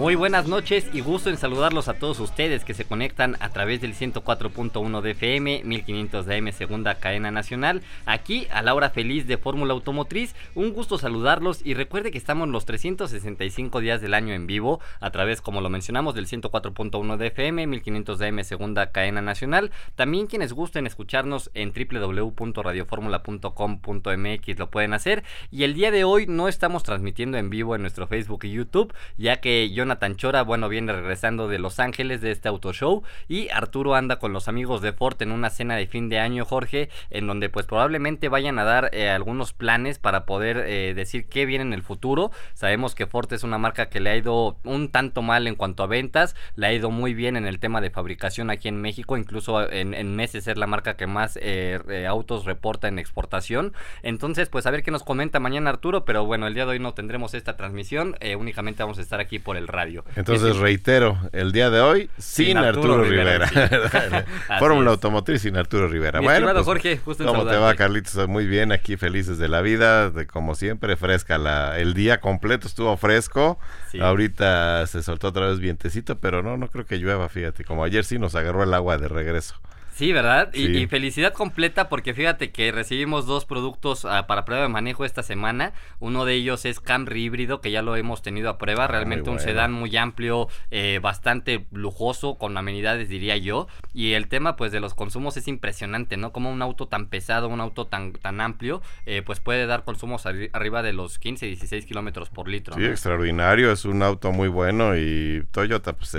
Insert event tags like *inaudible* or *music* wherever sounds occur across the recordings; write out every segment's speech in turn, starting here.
Muy buenas noches y gusto en saludarlos a todos ustedes que se conectan a través del 104.1 de FM, 1500 de AM, segunda cadena nacional, aquí a la hora feliz de Fórmula Automotriz. Un gusto saludarlos y recuerde que estamos los 365 días del año en vivo a través, como lo mencionamos, del 104.1 de FM, 1500 de AM, segunda cadena nacional. También quienes gusten escucharnos en www.radioformula.com.mx lo pueden hacer. Y el día de hoy no estamos transmitiendo en vivo en nuestro Facebook y YouTube, ya que yo Jonathan Chora, bueno, viene regresando de Los Ángeles de este auto show y Arturo anda con los amigos de Ford en una cena de fin de año, Jorge, en donde pues probablemente vayan a dar eh, algunos planes para poder eh, decir qué viene en el futuro. Sabemos que Ford es una marca que le ha ido un tanto mal en cuanto a ventas, le ha ido muy bien en el tema de fabricación aquí en México, incluso en, meses es la marca que más eh, autos reporta en exportación. Entonces, pues a ver qué nos comenta mañana Arturo, pero bueno, el día de hoy no tendremos esta transmisión, únicamente vamos a estar aquí por el radio. Entonces reitero, el día de hoy sin, Arturo, Rivera. *laughs* *laughs* Fórmula Automotriz sin Arturo Rivera. bueno, pues, Jorge, ¿cómo te va, Carlitos? Muy bien, aquí felices de la vida, de, como siempre, fresca. La, el día completo estuvo fresco. Ahorita se soltó otra vez vientecito, pero no, no creo que llueva, fíjate. Como ayer sí nos agarró el agua de regreso. Sí, ¿verdad? Y, felicidad completa porque fíjate que recibimos dos productos ah, para prueba de manejo esta semana. Uno de ellos es Camry híbrido, que ya lo hemos tenido a prueba. Ah, Realmente un sedán muy amplio, eh, bastante lujoso, con amenidades diría yo. Y el tema pues de los consumos es impresionante, ¿no? Como un auto tan pesado, un auto tan, tan amplio, eh, pues puede dar consumos arriba de los 15, 16 kilómetros por litro. Sí, extraordinario. Es un auto muy bueno y Toyota pues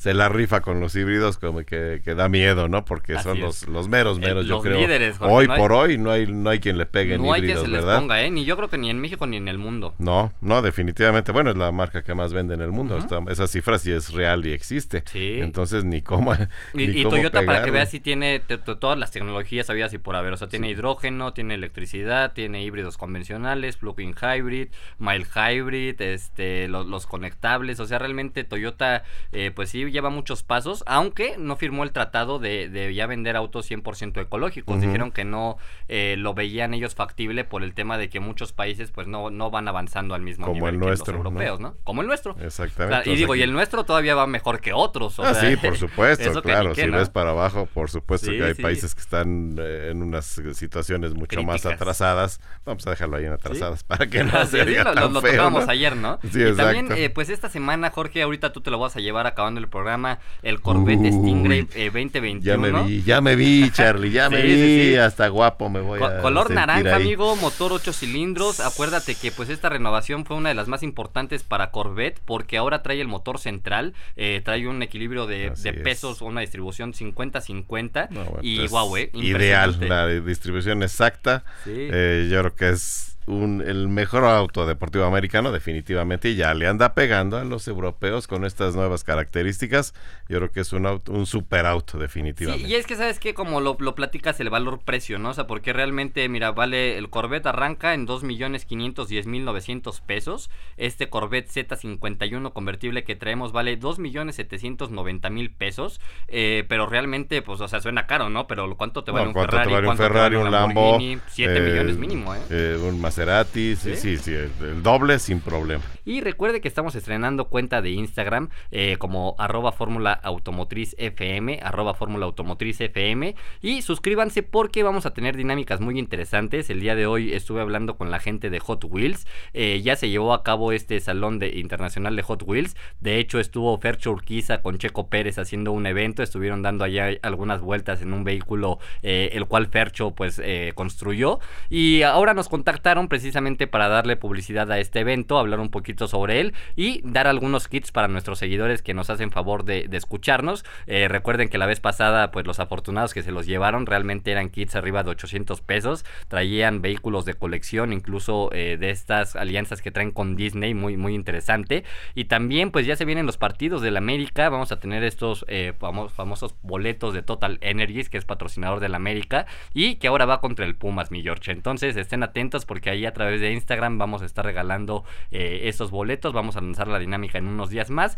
se, la rifa con los híbridos como que, que da miedo, ¿no? Porque son los, los meros, meros, yo creo. hoy por hoy no hay, no hay quien le pegue no hay quien se les ponga, ¿eh? Ni yo creo que ni en México ni en el mundo. No, no, definitivamente. Bueno, es la marca que más vende en el mundo. esa cifra sí es real y existe. Sí. Entonces, ni cómo. *laughs* y, Toyota, para que veas, si tiene todas las tecnologías había y por haber. O sea, tiene hidrógeno, tiene electricidad, tiene híbridos convencionales, plug-in hybrid, mild hybrid, este, los, conectables. O sea, realmente Toyota, eh, pues sí, lleva muchos pasos, aunque no firmó el tratado de, de ya vender autos 100% ecológicos. Dijeron que no eh, lo veían ellos factible por el tema de que muchos países pues no, no van avanzando al mismo nivel que los europeos, ¿no? Como el nuestro. Exactamente. y digo, y el nuestro todavía va mejor que otros. ah, sí, por *laughs* supuesto, claro. si ves para abajo, por supuesto que hay países que están eh, en unas situaciones mucho más atrasadas. Vamos a dejarlo ahí en atrasadas para que no *laughs* se diga lo, tan lo, tocábamos ayer, ¿no? Sí, y también, eh, pues esta semana, Jorge, ahorita tú te lo vas a llevar acabando el programa, el Corvette Stingray 2021. Ya me vi, ya me vi, *laughs* Charlie, ya me vi, hasta guapo me voy a Color naranja, amigo, motor 8 cilindros. Acuérdate que pues esta renovación fue una de las más importantes para Corvette porque ahora trae el motor central, eh, trae un equilibrio de, pesos, una distribución 50-50 y guau, eh, Ideal, la distribución exacta. Eh, yo creo que es el mejor auto deportivo americano, definitivamente, y ya le anda pegando a los europeos con estas nuevas características. Yo creo que es un auto, un super auto, definitivamente. y es que, ¿sabes que Como lo, lo, platicas, el valor-precio, ¿no? O sea, porque realmente, mira, vale, el Corvette arranca en 2.510.900 pesos. Este Corvette Z51 convertible que traemos vale 2.790.000 pesos. Eh, pero realmente, pues, o sea, suena caro, ¿no? Pero ¿cuánto te vale un ¿cuánto Ferrari? Te vale un Ferrari, un Lambo? 7 eh, millones mínimo, ¿eh? eh un Maserati, sí, sí, sí, el, doble sin problema. Y recuerde que estamos estrenando cuenta de Instagram eh, como arroba fórmula automotriz FM, arroba fórmula automotriz FM. Y suscríbanse porque vamos a tener dinámicas muy interesantes. El día de hoy estuve hablando con la gente de Hot Wheels. Eh, ya se llevó a cabo este salón de, internacional de Hot Wheels. De hecho, estuvo Fercho Urquiza con Checo Pérez haciendo un evento. Estuvieron dando allá algunas vueltas en un vehículo, eh, el cual Fercho pues construyó. Y ahora nos contactaron precisamente para darle publicidad a este evento, hablar un poquito sobre él y dar algunos kits para nuestros seguidores que nos hacen favor de, escucharnos. Eh, recuerden que la vez pasada, pues los afortunados que se los llevaron realmente eran kits arriba de 800 pesos, traían vehículos de colección, incluso eh, de estas alianzas que traen con Disney, muy, muy interesante. Y también, pues ya se vienen los partidos del América, vamos a tener estos eh, famosos boletos de Total Energies, que es patrocinador del América, y que ahora va contra el Pumas, mi George. Entonces estén atentos porque ahí a través de Instagram vamos a estar regalando eh, estos boletos, vamos a lanzar la dinámica en unos días más.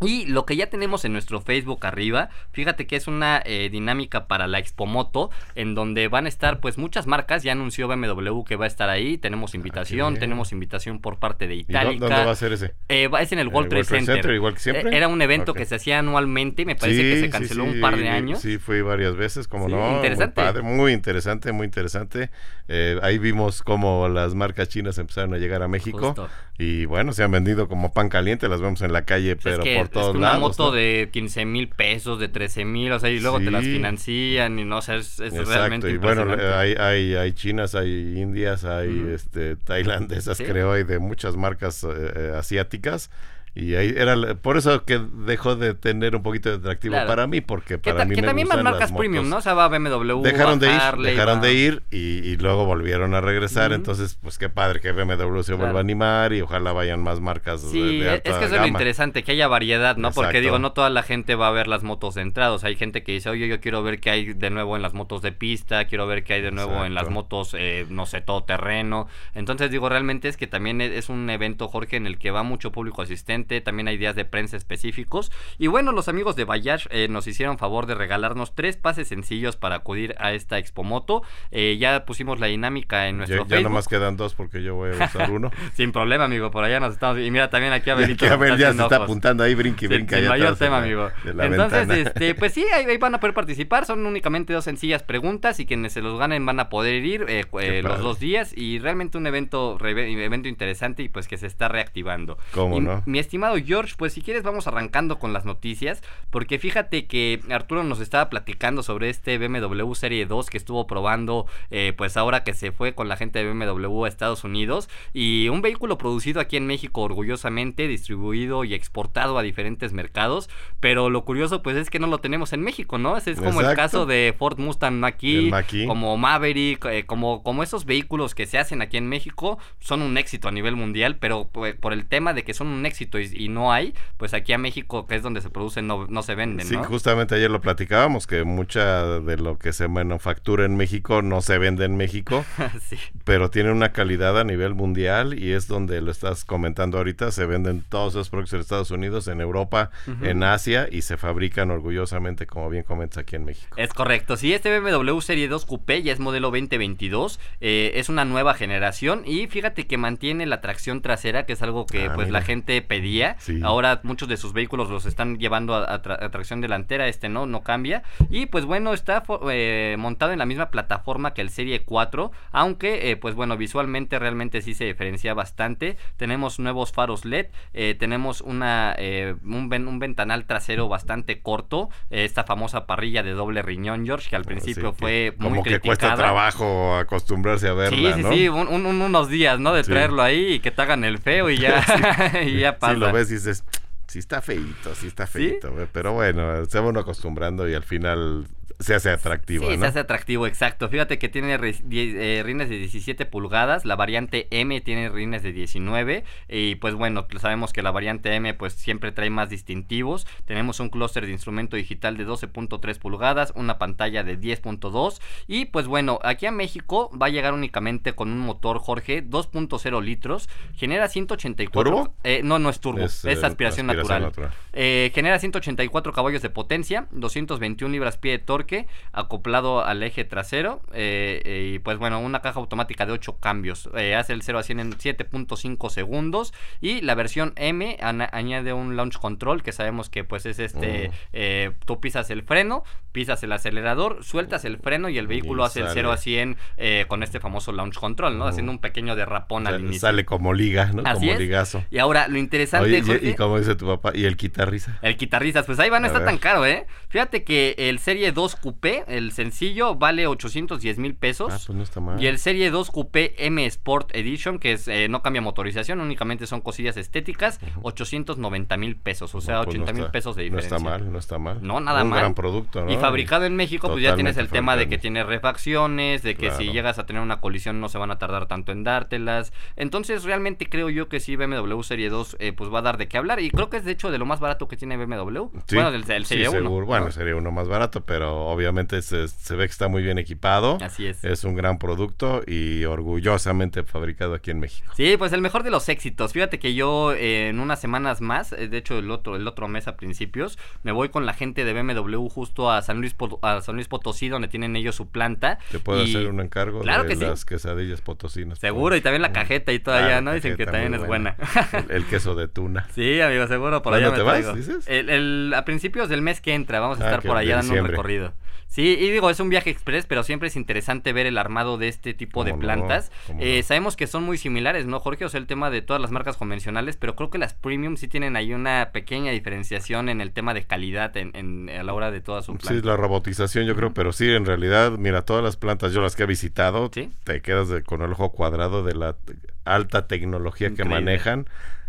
Y lo que ya tenemos en nuestro Facebook arriba, fíjate que es una eh, dinámica para la Expomoto, en donde van a estar pues muchas marcas, ya anunció BMW que va a estar ahí, tenemos ah, invitación, tenemos invitación por parte de Itálica. ¿Dónde va a ser ese? Eh, es en el World Trade Center. igual que siempre. Eh, era un evento que se hacía anualmente, me parece que se canceló un par de años. Sí, fui varias veces, como no. Interesante. Muy, padre, muy interesante, muy interesante. ahí vimos cómo las marcas chinas empezaron a llegar a México y bueno, se han vendido como pan caliente, las vemos en la calle, pues pero por todos lados. Una moto de 15 mil pesos, de 13 mil, o sea, y luego te las financian y no sé, es, realmente y bueno, hay, hay, hay chinas, hay indias, hay este tailandesas, creo, hay de muchas marcas eh, eh, asiáticas y ahí era por eso que dejó de tener un poquito de atractivo para mí, porque para mí que me también más marcas premium, ¿no? O sea, va BMW, dejaron de ir, dejaron de ir y, luego volvieron a regresar. Entonces, pues qué padre que BMW se vuelva a animar y ojalá vayan más marcas. Sí, de, alta es que eso es lo interesante, que haya variedad, ¿no? Porque digo, no toda la gente va a ver las motos de entradas. Hay gente que dice, oye, yo quiero ver qué hay de nuevo en las motos de pista, quiero ver qué hay de nuevo en las motos, eh, no sé, todo terreno. Entonces, digo, realmente es que también es un evento, Jorge, en el que va mucho público asistente, también hay días de prensa específicos. Y bueno, los amigos de Bayash eh, nos hicieron favor de regalarnos tres pases sencillos para acudir a esta Expomoto. Eh, ya pusimos la dinámica en nuestro ya, Facebook. Ya nomás quedan dos porque yo voy a usar uno. *laughs* Sin problema, amigo, por allá nos estamos... Y mira, también aquí Abelito. *laughs* Abel ya se está apuntando ahí, brinque, brinca. Sin mayor tema, amigo. Entonces, este, *laughs* pues sí, ahí, van a poder participar. Son únicamente dos sencillas preguntas y quienes se los ganen van a poder ir eh, eh, los dos días. Y realmente un evento, evento interesante y pues que se está reactivando. ¿Cómo no? Mi estimado George, pues si quieres vamos arrancando con las noticias, porque fíjate que Arturo nos estaba platicando sobre este BMW Serie 2 que estuvo probando, eh, pues ahora que se fue con la gente de BMW a Estados Unidos, y un vehículo producido aquí en México orgullosamente, distribuido y exportado a diferentes mercados, pero lo curioso pues es que no lo tenemos en México, ¿no? Es, como el caso de Ford Mustang Mach-E, como Maverick, eh, como, como esos vehículos que se hacen aquí en México, son un éxito a nivel mundial, pero pues, por el tema de que son un éxito y no hay, pues aquí a México, que es donde se producen, no, no se venden. Sí, justamente ayer lo platicábamos, que mucha de lo que se manufactura en México no se vende en México, *laughs* sí. pero tiene una calidad a nivel mundial y es donde lo estás comentando ahorita, se venden todos esos productos en Estados Unidos, en Europa, en Asia y se fabrican orgullosamente, como bien comentas, aquí en México. Es correcto, sí, este BMW Serie 2 Coupé ya es modelo 2022, eh, es una nueva generación y fíjate que mantiene la tracción trasera, que es algo que ah, pues la gente pedía. Ahora muchos de sus vehículos los están llevando a, tracción delantera, este no, no cambia. Y pues bueno, está eh, montado en la misma plataforma que el Serie 4, aunque eh, pues bueno, visualmente realmente sí se diferencia bastante. Tenemos nuevos faros LED, eh, tenemos una, un, un, ventanal trasero bastante corto, esta famosa parrilla de doble riñón, George, que al principio fue muy Como que cuesta trabajo acostumbrarse a verla, Sí, sí, sí, unos días, ¿no? De traerlo ahí y que te hagan el feo y ya, *laughs* *laughs* y ya pasa. Lo ves y dices sí está feito, sí está feito, pero bueno, se van acostumbrando y al final se hace atractivo. Sí, se hace atractivo, exacto. Fíjate que tiene eh, rines de 17 pulgadas, la variante M tiene rines de 19 y pues bueno, pues sabemos que la variante M pues siempre trae más distintivos. Tenemos un clúster de instrumento digital de 12.3 pulgadas, una pantalla de 10.2 y pues bueno, aquí a México va a llegar únicamente con un motor Jorge 2.0 litros, genera 184 ¿Turbo? Eh, no, no es turbo, es, eh, aspiración, natural. genera 184 caballos de potencia, 221 libras pie de torque acoplado al eje trasero eh, eh, y pues bueno, una caja automática de 8 cambios. Eh, hace el 0 a 100 en 7.5 segundos y la versión M añade un launch control que sabemos que pues es este, oh. tú pisas el freno, pisas el acelerador, sueltas el freno y el vehículo hace el 0 a 100 con este famoso launch control, ¿no? Oh. Haciendo un pequeño derrapón al inicio. Sale como liga, ¿no? como ligazo. Y ahora lo interesante y, como dice tu papá, ¿y el guitarriza? El guitarriza, pues ahí va, no está tan caro, ¿eh? Fíjate que el Serie 2 2 Coupé, el sencillo, vale 810 mil pesos. Ah, pues no está mal. Y el Serie 2 Coupé M Sport Edition, que es, eh, no cambia motorización, únicamente son cosillas estéticas, 890 mil pesos, o sea, 80 pues mil pesos de diferencia. No está mal, no está mal. No, nada Un mal. gran producto, ¿no? Y fabricado en México, pues ya tienes el tema de que tiene refacciones, de que si llegas a tener una colisión no se van a tardar tanto en dártelas. Entonces, realmente creo yo que sí, BMW Serie 2 eh, pues va a dar de qué hablar. Y creo que es de hecho de lo más barato que tiene BMW. bueno, del, Serie 1. Seguro. Bueno, Serie 1 más barato, pero obviamente se, ve que está muy bien equipado. Así es. Es un gran producto y orgullosamente fabricado aquí en México. Sí, pues el mejor de los éxitos. Fíjate que yo eh, en unas semanas más, eh, de hecho el otro, el otro mes a principios, me voy con la gente de BMW justo a San Luis, a San Luis Potosí, donde tienen ellos su planta. Te puedo hacer un encargo de las quesadillas potosinas. Seguro, y también la cajeta y todavía, ¿no? Dicen que también es buena. El, queso de tuna. *laughs* Sí, amigo, seguro por allá me te vas, dices? El, a principios del mes que entra, vamos a ah, estar por allá dando un recorrido. Sí, y digo, es un viaje express, pero siempre es interesante ver el armado de este tipo de plantas. Eh, sabemos que son muy similares, ¿no, Jorge? O sea, el tema de todas las marcas convencionales, pero creo que las premium sí tienen ahí una pequeña diferenciación en el tema de calidad en, a la hora de todas sus plantas. Sí, la robotización yo creo, pero sí, en realidad, mira, todas las plantas, yo las que he visitado, te quedas con el ojo cuadrado de la alta tecnología que manejan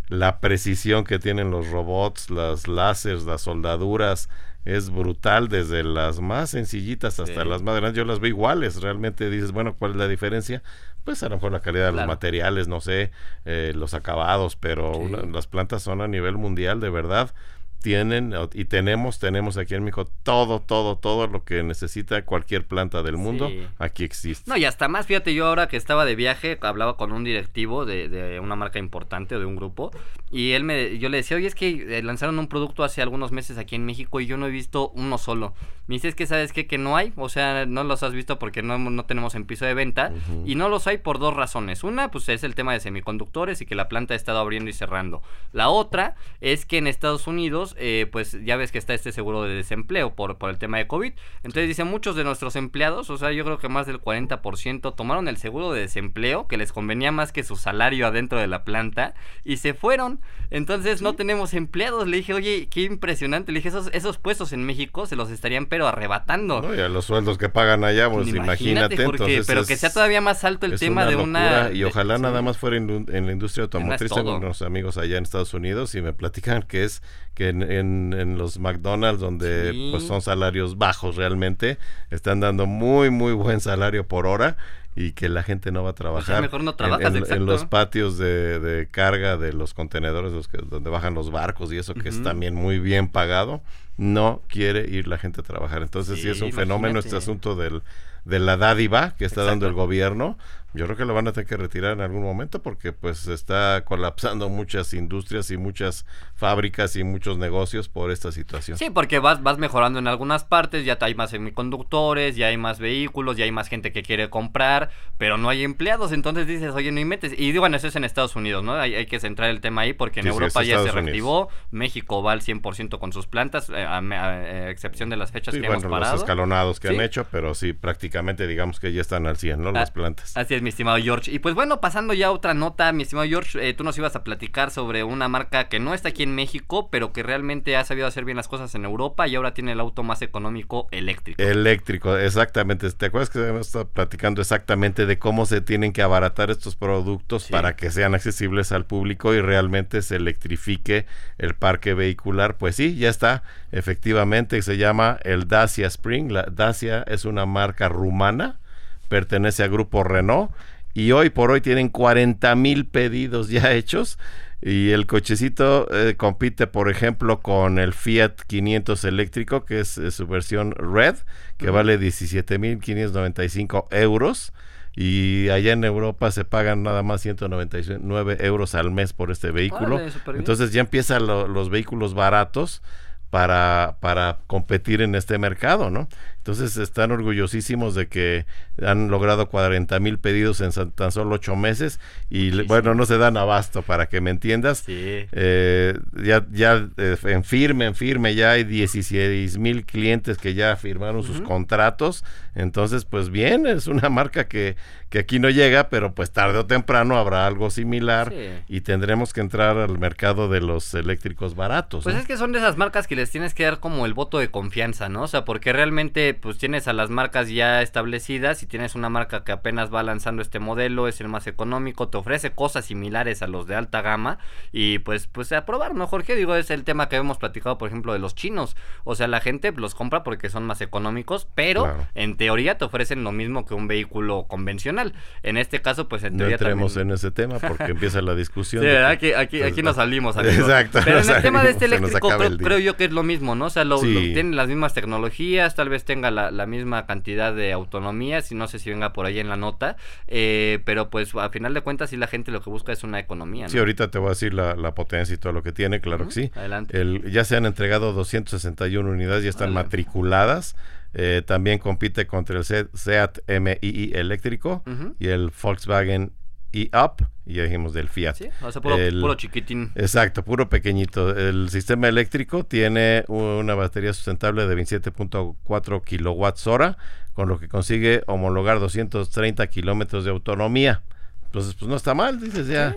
la precisión que tienen los robots, las láseres, las soldaduras, es brutal desde las más sencillitas hasta las más grandes. Yo las veo iguales, realmente dices, bueno, ¿cuál es la diferencia? Pues a lo mejor la calidad de los materiales, no sé, eh, los acabados, pero las plantas son a nivel mundial, de verdad tienen y tenemos, tenemos aquí en México todo, todo, todo lo que necesita cualquier planta del mundo, aquí existe. No, y hasta más, fíjate, yo ahora que estaba de viaje, hablaba con un directivo de, de una marca importante o de un grupo, y él me, yo le decía, oye, es que eh, lanzaron un producto hace algunos meses aquí en México y yo no he visto uno solo. Me dice, es que sabes qué? que no hay, o sea, no los has visto porque no, no tenemos en piso de venta, y no los hay por dos razones. Una, pues es el tema de semiconductores y que la planta ha estado abriendo y cerrando. La otra es que en Estados Unidos eh, pues ya ves que está este seguro de desempleo por, por el tema de COVID. Entonces dice, muchos de nuestros empleados, o sea, yo creo que más del 40% tomaron el seguro de desempleo, que les convenía más que su salario adentro de la planta, y se fueron. Entonces no tenemos empleados. Le dije, oye, qué impresionante. Le dije, esos, esos puestos en México se los estarían pero arrebatando. No, y a los sueldos que pagan allá, pues imagínate. pero que sea todavía más alto el tema de una... Y ojalá nada más fuera en, la industria automotriz. Tengo unos amigos allá en Estados Unidos y me platican que es que en, los McDonald's, donde pues son salarios bajos realmente, están dando muy, muy buen salario por hora y que la gente no va a trabajar mejor no en, los patios de, carga de los contenedores los que, donde bajan los barcos y eso que es también muy bien pagado no quiere ir la gente a trabajar. Entonces sí, es un fenómeno este asunto del de la dádiva que está dando el gobierno yo creo que lo van a tener que retirar en algún momento porque pues está colapsando *laughs* muchas industrias y muchas fábricas y muchos negocios por esta situación. Sí, porque vas, vas mejorando en algunas partes, ya hay más semiconductores, ya hay más vehículos, ya hay más gente que quiere comprar, pero no hay empleados, entonces dices, oye, no metes. Y digo, bueno, eso es en Estados Unidos, ¿no? Hay, hay que centrar el tema ahí porque en Europa ya se reactivó, México va al 100% con sus plantas, eh, a, excepción de las fechas que hemos parado. los escalonados que han hecho, pero sí, prácticamente digamos que ya están al 100, ¿no? Las ah, plantas. Así es, mi estimado George. Y pues bueno, pasando ya a otra nota, mi estimado George, eh, tú nos ibas a platicar sobre una marca que no está aquí en México, pero que realmente ha sabido hacer bien las cosas en Europa y ahora tiene el auto más económico eléctrico. Eléctrico, exactamente. ¿Te acuerdas que hemos estado platicando exactamente de cómo se tienen que abaratar estos productos para que sean accesibles al público y realmente se electrifique el parque vehicular? Pues sí, ya está. Efectivamente, se llama el Dacia Spring. La Dacia es una marca rumana pertenece al grupo Renault y hoy por hoy tienen 40 mil pedidos ya hechos y el cochecito eh, compite por ejemplo con el Fiat 500 eléctrico que es, su versión Red que vale 17 mil 595 euros y allá en Europa se pagan nada más 199 euros al mes por este vehículo. Entonces ya empiezan los vehículos baratos para, para competir en este mercado, ¿no? Entonces están orgullosísimos de que han logrado 40 mil pedidos en tan solo ocho meses y bueno, no se dan abasto para que me entiendas. Eh, ya ya eh, en firme, en firme, ya hay 16 mil clientes que ya firmaron sus contratos. Entonces, pues bien, es una marca que, que aquí no llega, pero pues tarde o temprano habrá algo similar y tendremos que entrar al mercado de los eléctricos baratos. Pues es que son de esas marcas que les tienes que dar como el voto de confianza, ¿no? O sea, porque realmente pues tienes a las marcas ya establecidas y tienes una marca que apenas va lanzando este modelo, es el más económico, te ofrece cosas similares a los de alta gama y pues pues a probar, ¿no, Jorge? Digo, es el tema que hemos platicado, por ejemplo, de los chinos. O sea, la gente los compra porque son más económicos, pero en teoría te ofrecen lo mismo que un vehículo convencional. En este caso, pues en no teoría entremos en ese tema porque *laughs* empieza la discusión. Sí, aquí, aquí, aquí nos salimos. Exacto. Pero en *laughs* el tema de *laughs* este eléctrico creo, yo que es lo mismo, ¿no? O sea, lo, tienen las mismas tecnologías, tal vez tenga la, misma cantidad de autonomía, si no sé si venga por ahí en la nota, eh, pero pues a final de cuentas sí la gente lo que busca es una economía. ¿no? Sí, ahorita te voy a decir la, potencia y todo lo que tiene, claro que sí. Adelante. El, ya se han entregado 261 unidades, ya están matriculadas. Eh, también compite contra el Seat MII eléctrico y el Volkswagen e-Up y ya dijimos del Fiat. Sí, o sea, puro, chiquitín. Exacto, puro pequeñito. El sistema eléctrico tiene una batería sustentable de 27.4 kilowatts hora, con lo que consigue homologar 230 kilómetros de autonomía. Entonces, pues no está mal, dices ya.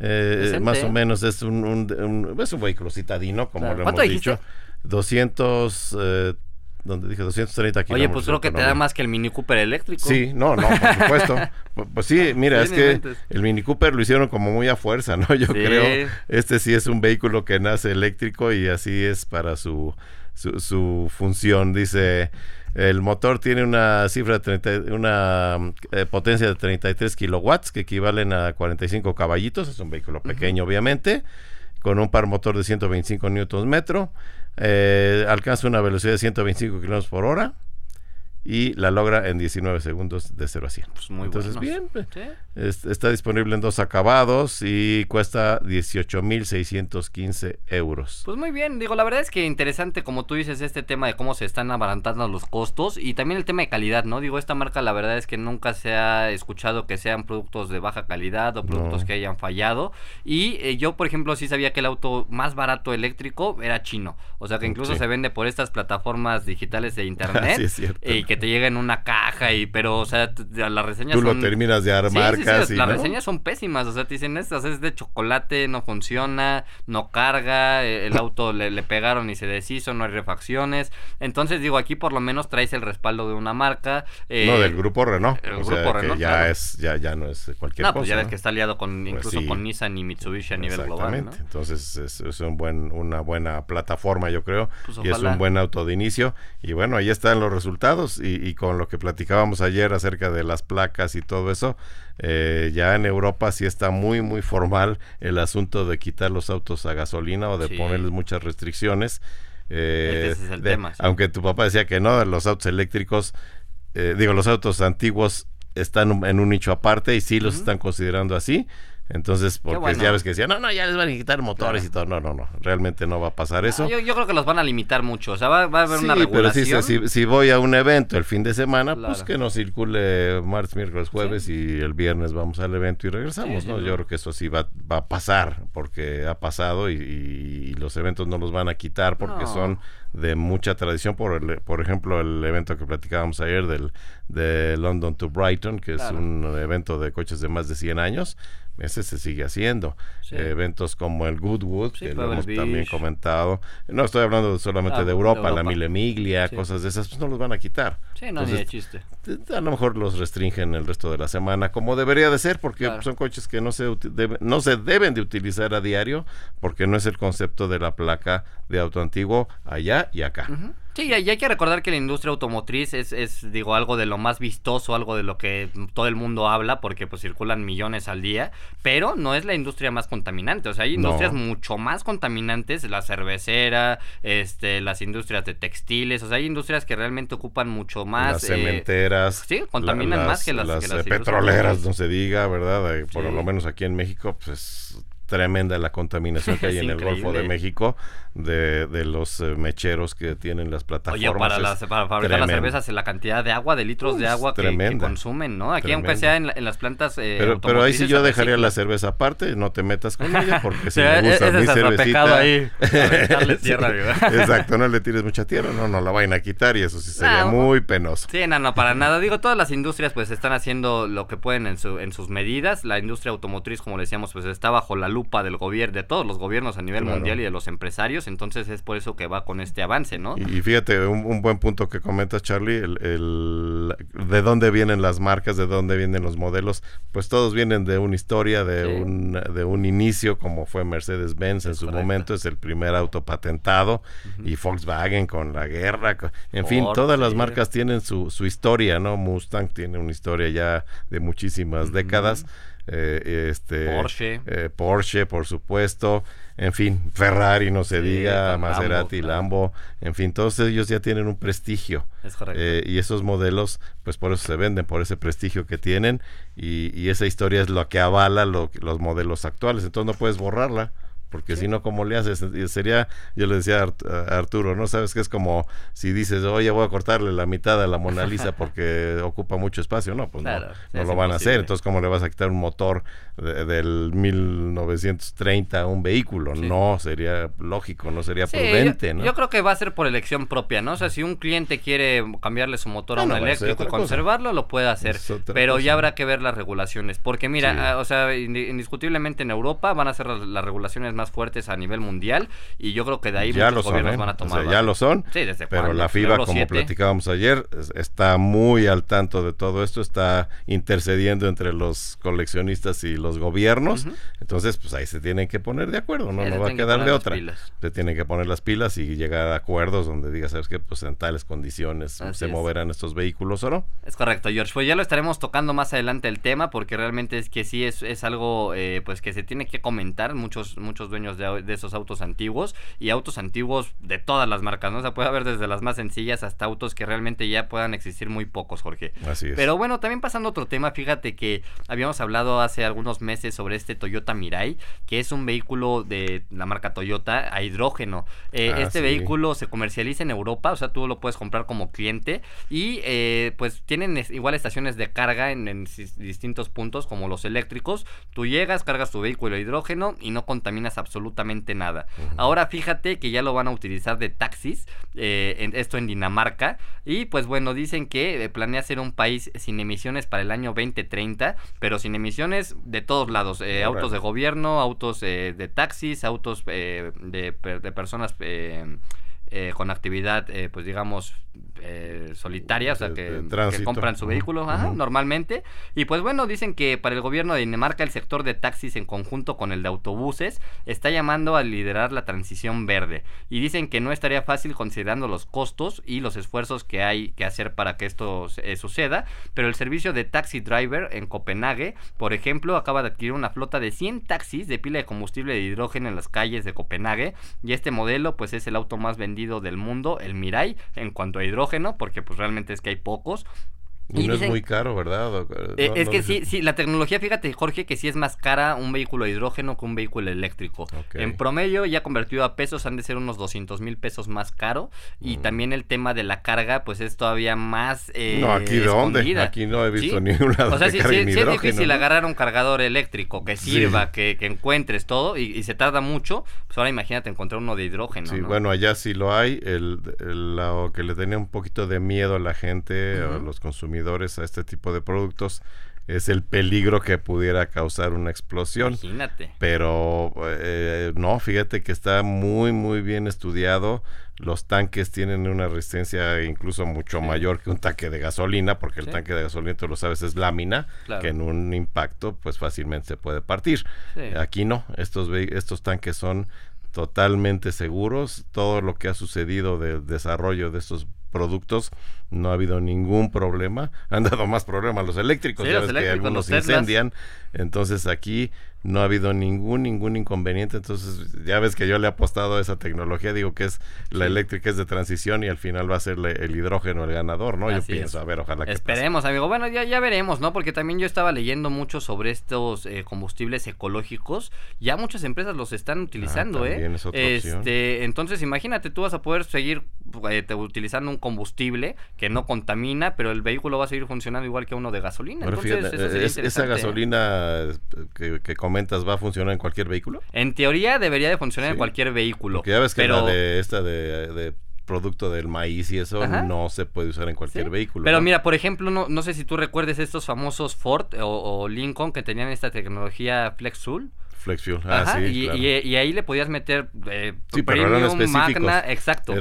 Eh, más o menos es un, un, es un vehículo citadino, como lo hemos dicho. 200 eh, donde dije 230 kilómetros. Oye, pues creo que te da más que el Mini Cooper eléctrico. Sí, no, no, por *laughs* supuesto. pues, sí, mira, es que el Mini Cooper lo hicieron como muy a fuerza, ¿no? *laughs* Yo creo, este sí es un vehículo que nace eléctrico y así es para su, su, función. Dice, el motor tiene una cifra de 30, una eh, potencia de 33 kilowatts, que equivalen a 45 caballitos, es un vehículo pequeño, obviamente con un par motor de 125 newtons metro. Eh, alcanza una velocidad de 125 kilómetros por hora y la logra en 19 segundos de 0 a 100. Pues muy Entonces, bien, está disponible en dos acabados y cuesta 18.615 euros. Pues muy bien, digo, la verdad es que interesante, como tú dices, este tema de cómo se están abarantando los costos y también el tema de calidad, ¿no? Digo, esta marca la verdad es que nunca se ha escuchado que sean productos de baja calidad o productos que hayan fallado. Y eh, yo, por ejemplo, sí sabía que el auto más barato eléctrico era chino. O sea, que incluso se vende por estas plataformas digitales de *laughs* internet. sí, es cierto. Y que te llega en una caja y pero o sea las reseñas tú lo terminas de armar casi las reseñas son pésimas o sea te dicen estas es de chocolate no funciona no carga e, el auto le, pegaron y se deshizo no hay refacciones. Entonces digo aquí por lo menos traes el respaldo de una marca eh, no del grupo Renault. el grupo Renault ya es ya ya no es cualquier no, cosa pues ya ves que está aliado con pues incluso con Nissan y Mitsubishi a nivel global ¿no? entonces es, un buen una buena plataforma yo creo pues y es un buen auto de inicio. Y bueno ahí están los resultados y, con lo que platicábamos ayer acerca de las placas y todo eso, eh, ya en Europa sí está muy, muy formal el asunto de quitar los autos a gasolina o de ponerles muchas restricciones. Eh, aunque tu papá decía que no, los autos eléctricos, eh, digo, los autos antiguos están en un nicho aparte y sí los están considerando así. Entonces, porque ya ves que decían, no, no, ya les van a quitar motores y todo. No, no, no, realmente no va a pasar eso. yo, creo que los van a limitar mucho, o sea, va, a haber una regulación. Pero sí, si, voy a un evento el fin de semana, pues que no circule martes, miércoles, jueves y el viernes vamos al evento y regresamos, ¿no? Yo creo que eso sí va, va a pasar, porque ha pasado y, los eventos no los van a quitar porque son de mucha tradición, por, por ejemplo, el evento que platicábamos ayer del de London to Brighton, que es un evento de coches de más de 100 años ese se sigue haciendo. eventos como el Goodwood, que lo hemos también comentado. No estoy hablando solamente de, Europa, la Mille Miglia, cosas de esas, pues no los van a quitar. Sí, no, ni chiste. A lo mejor los restringen el resto de la semana, como debería de ser, porque son coches que no se, no se deben de utilizar a diario, porque no es el concepto de la placa de auto antiguo allá y acá. Sí, y hay que recordar que la industria automotriz es, es, digo, algo de lo más vistoso, algo de lo que todo el mundo habla, porque pues circulan millones al día, pero no es la industria más contaminante. O sea, hay industrias mucho más contaminantes, la cervecera, este, las industrias de textiles, o sea, hay industrias que realmente ocupan mucho más. Las cementeras. Eh, sí, contaminan más que las, que las petroleras, no se diga, ¿verdad? Por lo menos aquí en México, pues tremenda la contaminación que *laughs* hay en el Golfo de México de, de los eh, mecheros que tienen las plataformas. Oye, para, las, para fabricar las cervezas, la cantidad de agua, de litros de agua que, consumen, ¿no? Aquí, aunque sea en, las plantas. Eh, pero, pero ahí sí yo dejaría la cerveza aparte, no te metas con ella, porque *laughs* si me gusta mi cervecita. ahí. *laughs* tierra, Exacto, no le tires mucha tierra, no, no la vayan a quitar y eso sí sería muy penoso. Sí, no, no, para nada. Digo, todas las industrias pues están haciendo lo que pueden en, su, en sus medidas. La industria automotriz, como decíamos, pues está bajo la luz lupa del gobierno, de todos los gobiernos a nivel mundial y de los empresarios, entonces es por eso que va con este avance, ¿no? Y, fíjate, un, buen punto que comentas, Charlie, el, de dónde vienen las marcas, de dónde vienen los modelos, pues todos vienen de una historia, de, un, de un inicio, como fue Mercedes-Benz en su momento, es el primer auto patentado, y Volkswagen con la guerra, en fin, todas las marcas tienen su, su historia, ¿no? Mustang tiene una historia ya de muchísimas décadas. Eh, este, Porsche. Eh, Porsche, por supuesto. En fin, Ferrari, no se diga, Maserati, Lambo, en fin, todos ellos ya tienen un prestigio. Es correcto. Eh, y esos modelos, pues por eso se venden, por ese prestigio que tienen. Y, esa historia es lo que avala los modelos actuales. Entonces no puedes borrarla porque si no, ¿cómo le haces? Sería, yo le decía a Arturo, ¿no? Sabes que es como si dices, oye, voy a cortarle la mitad a la Mona Lisa *laughs* porque ocupa mucho espacio. No, pues no, no lo van a hacer. Entonces, ¿cómo le vas a quitar un motor del 1930 a un vehículo? No, sería lógico, no sería prudente, yo, ¿no? Yo creo que va a ser por elección propia, ¿no? O sea, si un cliente quiere cambiarle su motor a un eléctrico y conservarlo, lo puede hacer. Pero ya habrá que ver las regulaciones. Porque mira, ah, o sea, indiscutiblemente en Europa van a ser las regulaciones más fuertes a nivel mundial y yo creo que de ahí ya muchos gobiernos ¿eh? van a tomar. ya lo son, pero la FIBA, como platicábamos ayer, está muy al tanto de todo esto, está intercediendo entre los coleccionistas y los gobiernos, entonces pues ahí se tienen que poner de acuerdo, no, no va a quedar de otra. Se tienen que poner las pilas y llegar a acuerdos donde diga, sabes que pues en tales condiciones se moverán estos vehículos o no. Es correcto, George. Pues ya lo estaremos tocando más adelante el tema porque realmente es que sí es, es algo eh, pues que se tiene que comentar muchos muchos dueños de, esos autos antiguos y autos antiguos de todas las marcas, ¿no? O sea, puede haber desde las más sencillas hasta autos que realmente ya puedan existir muy pocos, Jorge. Así es. Pero bueno, también pasando a otro tema, fíjate que habíamos hablado hace algunos meses sobre este Toyota Mirai, que es un vehículo de la marca Toyota a hidrógeno. Eh, ah, este vehículo se comercializa en Europa, o sea, tú lo puedes comprar como cliente y eh, pues tienen igual estaciones de carga en, distintos puntos como los eléctricos. Tú llegas, cargas tu vehículo a hidrógeno y no contaminas absolutamente nada. Ahora fíjate que ya lo van a utilizar de taxis, eh, en, esto en Dinamarca, y pues bueno, dicen que eh, planea ser un país sin emisiones para el año 2030, pero sin emisiones de todos lados, eh, autos de gobierno, autos de taxis, autos de, de, personas... con actividad, pues digamos, eh, solitaria, o sea, que, compran su vehículo normalmente. Y pues bueno, dicen que para el gobierno de Dinamarca el sector de taxis en conjunto con el de autobuses está llamando a liderar la transición verde. Y dicen que no estaría fácil considerando los costos y los esfuerzos que hay que hacer para que esto eh, suceda. Pero el servicio de Taxi Driver en Copenhague, por ejemplo, acaba de adquirir una flota de 100 taxis de pila de combustible de hidrógeno en las calles de Copenhague. Y este modelo pues es el auto más vendido del mundo, el Mirai, en cuanto a hidrógeno, porque pues realmente es que hay pocos. Y, no es muy caro, ¿verdad? Eh, es que sí, sí, la tecnología, fíjate, Jorge, que sí es más cara un vehículo de hidrógeno que un vehículo eléctrico. En promedio, ya convertido a pesos, han de ser unos 200 mil pesos más caro. Y mm. también el tema de la carga, pues es todavía más. Eh, no, aquí de dónde? Aquí no he visto ni una. O sea, sí, es difícil agarrar un cargador eléctrico que sirva, que, que, encuentres todo y, se tarda mucho. Ahora imagínate encontrar uno de hidrógeno. Sí, bueno, allá sí lo hay. El, lo que le tenía un poquito de miedo a la gente, a los consumidores a este tipo de productos es el peligro que pudiera causar una explosión. Imagínate. Pero eh, no, fíjate que está muy, muy bien estudiado. Los tanques tienen una resistencia incluso mucho mayor que un tanque de gasolina, porque el tanque de gasolina, tú lo sabes, es lámina, que en un impacto pues fácilmente se puede partir. Aquí no, estos, estos tanques son totalmente seguros. Todo lo que ha sucedido del desarrollo de estos productos no ha habido ningún problema. *laughs* Han dado más problemas los eléctricos, ya ves que algunos incendian. Entonces aquí no ha habido ningún ningún inconveniente. Entonces ya ves que yo le he apostado a esa tecnología, digo que es la eléctrica es de transición y al final va a ser el hidrógeno el ganador, ¿no? yo pienso, a ver, ojalá que Esperemos, amigo. Bueno, ya, ya veremos, ¿no? Porque también yo estaba leyendo mucho sobre estos eh, combustibles ecológicos. Ya muchas empresas los están utilizando, ah, ¿eh? este, entonces imagínate, tú vas a poder seguir eh, utilizando un combustible que no contamina, pero el vehículo va a seguir funcionando igual que uno de gasolina. Entonces, esa gasolina que, comentas va a funcionar en cualquier vehículo? En teoría debería de funcionar en cualquier vehículo. Porque ya ves que pero... la de esta de, producto del maíz y eso no se puede usar en cualquier vehículo. Pero mira, por ejemplo, no, no sé si tú recuerdes estos famosos Ford o, Lincoln que tenían esta tecnología FlexSul. Flex Fuel. Ah, sí, y, ahí le podías meter eh, sí, premium, Magna, exacto.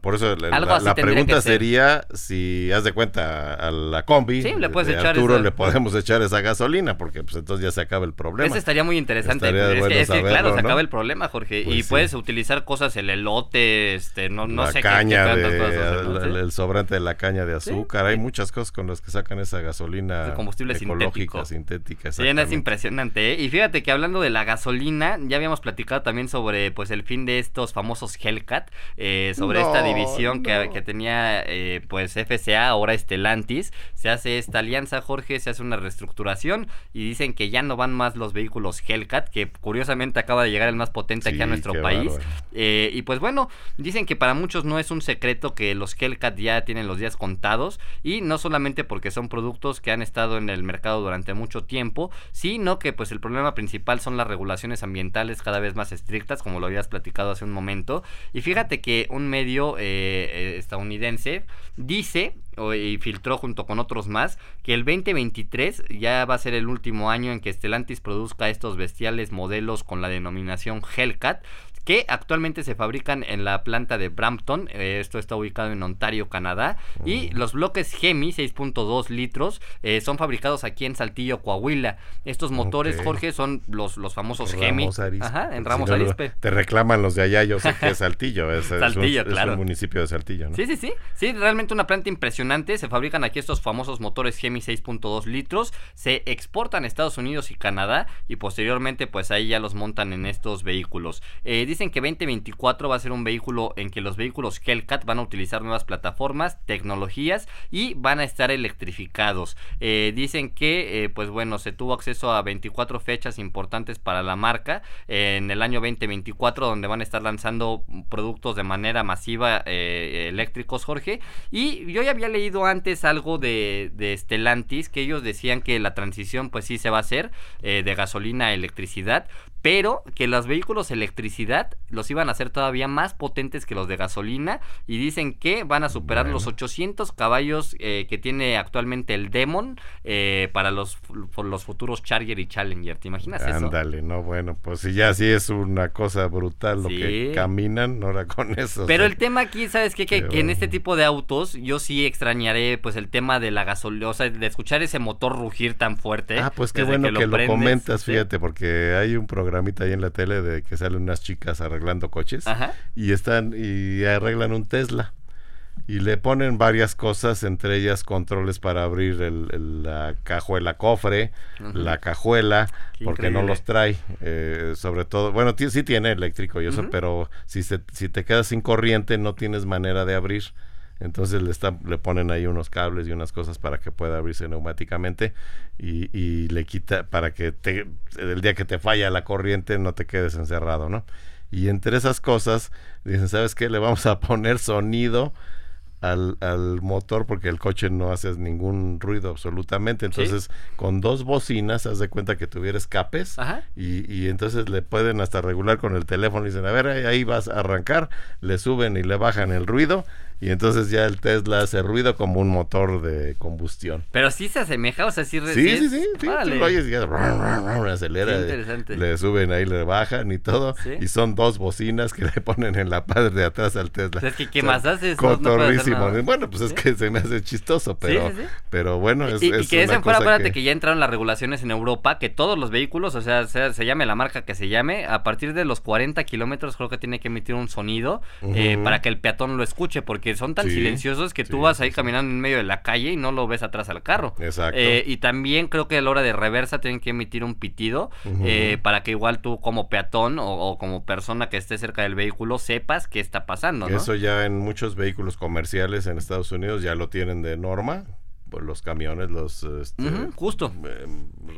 por eso la, pregunta sería si haz de cuenta a la combi sí, le puedes de echar Arturo le podemos echar esa gasolina porque pues entonces ya se acaba el problema. Ese estaría muy interesante. es que, claro, se acaba el problema, Jorge. Pues y puedes utilizar cosas, el elote, este, no, no la sé caña qué, de, el, sobrante de la caña de azúcar. Hay muchas cosas con las que sacan esa gasolina el combustible ecológica, sintética. Sí, es impresionante. ¿eh? Y fíjate que hablando de la gasolina, ya habíamos platicado también sobre pues el fin de estos famosos Hellcat, eh, sobre esta división que, que, tenía eh, pues FCA, ahora Estelantis. Se hace esta alianza, Jorge, se hace una reestructuración y dicen que ya no van más los vehículos Hellcat, que curiosamente acaba de llegar el más potente aquí a nuestro país. Eh, y pues bueno, dicen que para muchos no es un secreto que los Hellcat ya tienen los días contados y no solamente porque son productos que han estado en el mercado durante mucho tiempo, sino que pues el problema principal son las regulaciones ambientales cada vez más estrictas, como lo habías platicado hace un momento. Y fíjate que un medio eh, eh, estadounidense dice y filtró junto con otros más que el 2023 ya va a ser el último año en que Stellantis produzca estos bestiales modelos con la denominación Hellcat que actualmente se fabrican en la planta de Brampton. Eh, esto está ubicado en Ontario, Canadá. Y oh. los bloques Gemi 6.2 litros eh, son fabricados aquí en Saltillo, Coahuila. Estos motores, Jorge, son los, los famosos Gemi. Ajá, en Ramos Arispe. te reclaman los de allá, yo sé que es Saltillo. Es, Saltillo, claro. Es un municipio de Saltillo, ¿no? Sí, sí, sí. Sí, realmente una planta impresionante. Se fabrican aquí estos famosos motores Gemi 6.2 litros. Se exportan a Estados Unidos y Canadá. Y posteriormente, pues ahí ya los montan en estos vehículos. Eh, dicen que 2024 va a ser un vehículo en que los vehículos Hellcat van a utilizar nuevas plataformas, tecnologías y van a estar electrificados. Eh, dicen que, eh, pues bueno, se tuvo acceso a 24 fechas importantes para la marca en el año 2024, donde van a estar lanzando productos de manera masiva eh, eléctricos, Jorge. Y yo ya había leído antes algo de, de Stellantis, que ellos decían que la transición, pues sí se va a hacer de gasolina a electricidad, pero que los vehículos electricidad los iban a hacer todavía más potentes que los de gasolina y dicen que van a superar los 800 caballos eh, que tiene actualmente el Demon eh, para los, los futuros Charger y Challenger. ¿Te imaginas eso? Ándale, no, bueno, pues si ya sí es una cosa brutal lo que caminan ahora con *laughs* eso. Pero el tema aquí, ¿sabes qué? Que, en este tipo de autos yo sí extrañaré pues el tema de la gasolina, o sea, de escuchar ese motor rugir tan fuerte. Ah, pues qué bueno que, lo, comentas, fíjate, porque hay un programita ahí en la tele de que salen unas chicas arreglando coches y están y arreglan un Tesla. Y le ponen varias cosas, entre ellas controles para abrir el, la cajuela cofre, la cajuela, porque no los trae, eh, sobre todo, bueno, sí tiene eléctrico y eso, pero si, se, si te quedas sin corriente no tienes manera de abrir. Entonces le, está, le ponen ahí unos cables y unas cosas para que pueda abrirse neumáticamente y, y le quita para que te, el día que te falla la corriente no te quedes encerrado, ¿no? Y entre esas cosas, dicen, ¿sabes qué? Le vamos a poner sonido al, al motor porque el coche no hace ningún ruido absolutamente. Entonces, con dos bocinas, haz de cuenta que tuviera escapes Y, y, entonces le pueden hasta regular con el teléfono. Y dicen, a ver, ahí vas a arrancar, le suben y le bajan el ruido y entonces ya el Tesla hace ruido como un motor de combustión. Pero sí se asemeja, o sea, sí Sí, sí, sí, sí, lo oyes y ya acelera. interesante. Le suben ahí, le bajan y todo. Y son dos bocinas que *laughs* le ponen en la parte de atrás al Tesla. es que, ¿qué más haces? Cotorrísimo. bueno, pues es que se me hace chistoso, pero, pero bueno, es, y, y que es en fuera, acuérdate que... ya entraron las regulaciones en Europa, que todos los vehículos, o sea, se, llame la marca que se llame, a partir de los 40 kilómetros creo que tiene que emitir un sonido eh, para que el peatón lo escuche, porque son tan silenciosos que tú vas ahí caminando en medio de la calle y no lo ves atrás al carro. Exacto. Eh, y también creo que a la hora de reversa tienen que emitir un pitido eh, para que igual tú como peatón o, como persona que esté cerca del vehículo sepas qué está pasando. Eso ya en muchos vehículos comerciales en Estados Unidos ya lo tienen de norma por los camiones, los este, justo eh,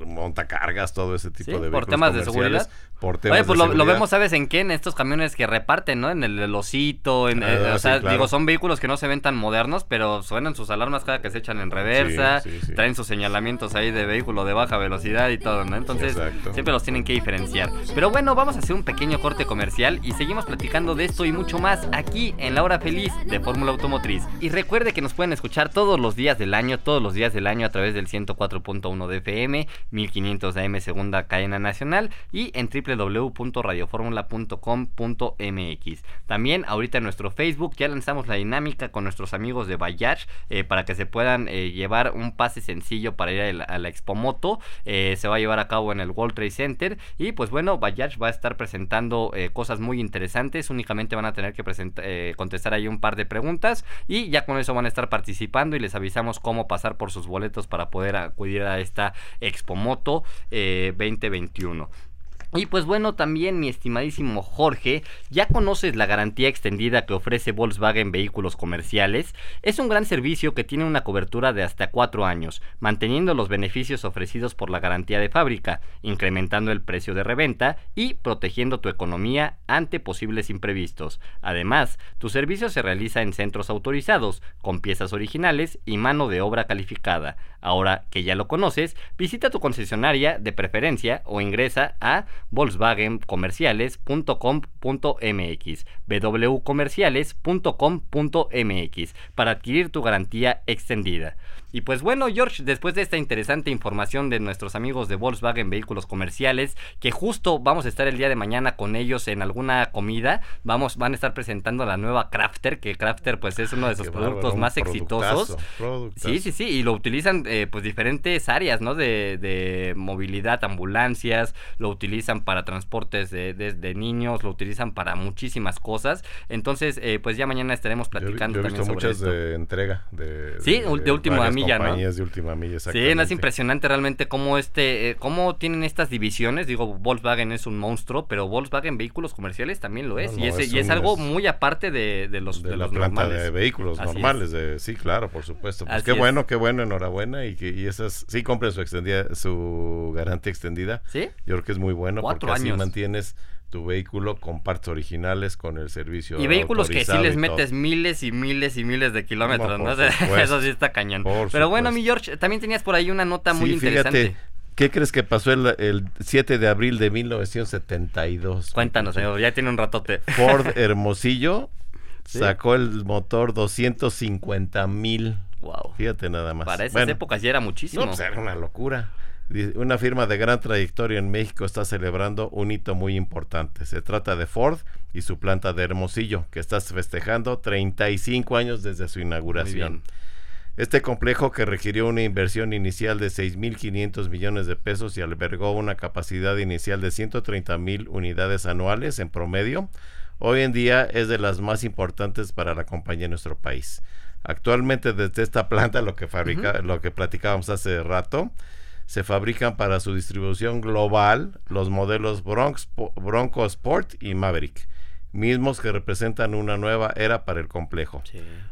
montacargas, todo ese tipo de por temas de seguridad por Oye, pues lo, vemos, ¿sabes en qué? En estos camiones que reparten, ¿no? En el, osito, en, eh, ah, o sea, digo, son vehículos que no se ven tan modernos, pero suenan sus alarmas cada que se echan en reversa, traen sus señalamientos ahí de vehículo de baja velocidad y todo, ¿no? Entonces, siempre los tienen que diferenciar. Pero bueno, vamos a hacer un pequeño corte comercial y seguimos platicando de esto y mucho más aquí en La Hora Feliz de Fórmula Automotriz. Y recuerde que nos pueden escuchar todos los días del año, todos los días del año a través del 104.1 de FM, 1500 AM segunda cadena nacional y en www.radioformula.com.mx. También ahorita en nuestro Facebook ya lanzamos la dinámica con nuestros amigos de Bayard eh, para que se puedan eh, llevar un pase sencillo para ir a la, Expo Moto. Eh, se va a llevar a cabo en el World Trade Center y pues bueno, Bayard va a estar presentando cosas muy interesantes. Únicamente van a tener que contestar ahí un par de preguntas y ya con eso van a estar participando y les avisamos cómo pasar por sus boletos para poder acudir a esta Expo Moto 2021. Y pues bueno, también mi estimadísimo Jorge, ¿ya conoces la garantía extendida que ofrece Volkswagen Vehículos Comerciales? Es un gran servicio que tiene una cobertura de hasta 4 años, manteniendo los beneficios ofrecidos por la garantía de fábrica, incrementando el precio de reventa y protegiendo tu economía ante posibles imprevistos. Además, tu servicio se realiza en centros autorizados, con piezas originales y mano de obra calificada. Ahora que ya lo conoces, visita tu concesionaria de preferencia o ingresa a volkswagencomerciales.com.mx www.comerciales.com.mx para adquirir tu garantía extendida. Y pues bueno, George, después de esta interesante información de nuestros amigos de Volkswagen Vehículos Comerciales, que justo vamos a estar el día de mañana con ellos en alguna comida, vamos, van a estar presentando la nueva Crafter, que Crafter pues es uno de sus productos más exitosos. Sí, sí, sí, y lo utilizan eh, pues diferentes áreas, ¿no? De, de, movilidad, ambulancias, lo utilizan para transportes de, niños, lo utilizan para muchísimas cosas. Entonces, eh, pues ya mañana estaremos platicando yo, he visto muchas de entrega de, sí, de, último amigo compañías de última milla, Sí, es impresionante realmente cómo este, eh, cómo tienen estas divisiones. Digo, Volkswagen es un monstruo, pero Volkswagen vehículos comerciales también lo es. y, es, y es algo muy aparte de, los de, la planta de vehículos normales. De, sí, claro, por supuesto. Pues qué bueno, qué bueno, enhorabuena y que y esas sí compren su extendida, su garantía extendida. Sí. Yo creo que es muy bueno porque así mantienes tu vehículo con partes originales con el servicio. Y vehículos que sí les metes miles y miles y miles de kilómetros, ¿no? *laughs* Eso sí está cañón. Pero bueno, mi George, también tenías por ahí una nota muy interesante. Fíjate, ¿Qué crees que pasó el, el, 7 de abril de 1972? Cuéntanos, señor, ya tiene un ratote. *laughs* Ford Hermosillo sacó el motor 250 mil. Wow. Fíjate nada más. Para esas épocas ya era muchísimo. No, pues era una locura. Una firma de gran trayectoria en México está celebrando un hito muy importante. Se trata de Ford y su planta de Hermosillo, que está festejando 35 años desde su inauguración. Este complejo, que requirió una inversión inicial de 6.500 millones de pesos y albergó una capacidad inicial de 130.000 unidades anuales en promedio, hoy en día es de las más importantes para la compañía en nuestro país. Actualmente desde esta planta, lo que fabrica, lo que platicábamos hace rato, se fabrican para su distribución global los modelos Bronco Sport y Maverick, mismos que representan una nueva era para el complejo.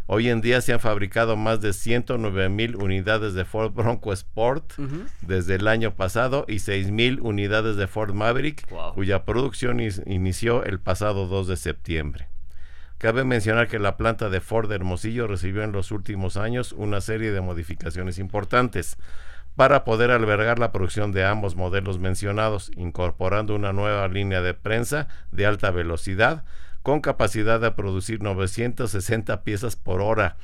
Hoy en día se han fabricado más de 109 mil unidades de Ford Bronco Sport desde el año pasado y 6 mil unidades de Ford Maverick, cuya producción inició el pasado 2 de septiembre. Cabe mencionar que la planta de Ford Hermosillo recibió en los últimos años una serie de modificaciones importantes para poder albergar la producción de ambos modelos mencionados, incorporando una nueva línea de prensa de alta velocidad con capacidad de producir 960 piezas por hora.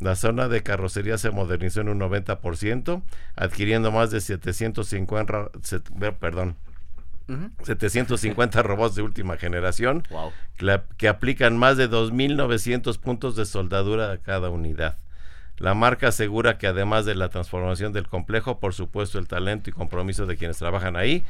La zona de carrocería se modernizó en un 90%, adquiriendo más de 750, perdón, 750 *laughs* robots de última generación que, que aplican más de 2.900 puntos de soldadura a cada unidad. La marca asegura que además de la transformación del complejo, por supuesto el talento y compromiso de quienes trabajan ahí,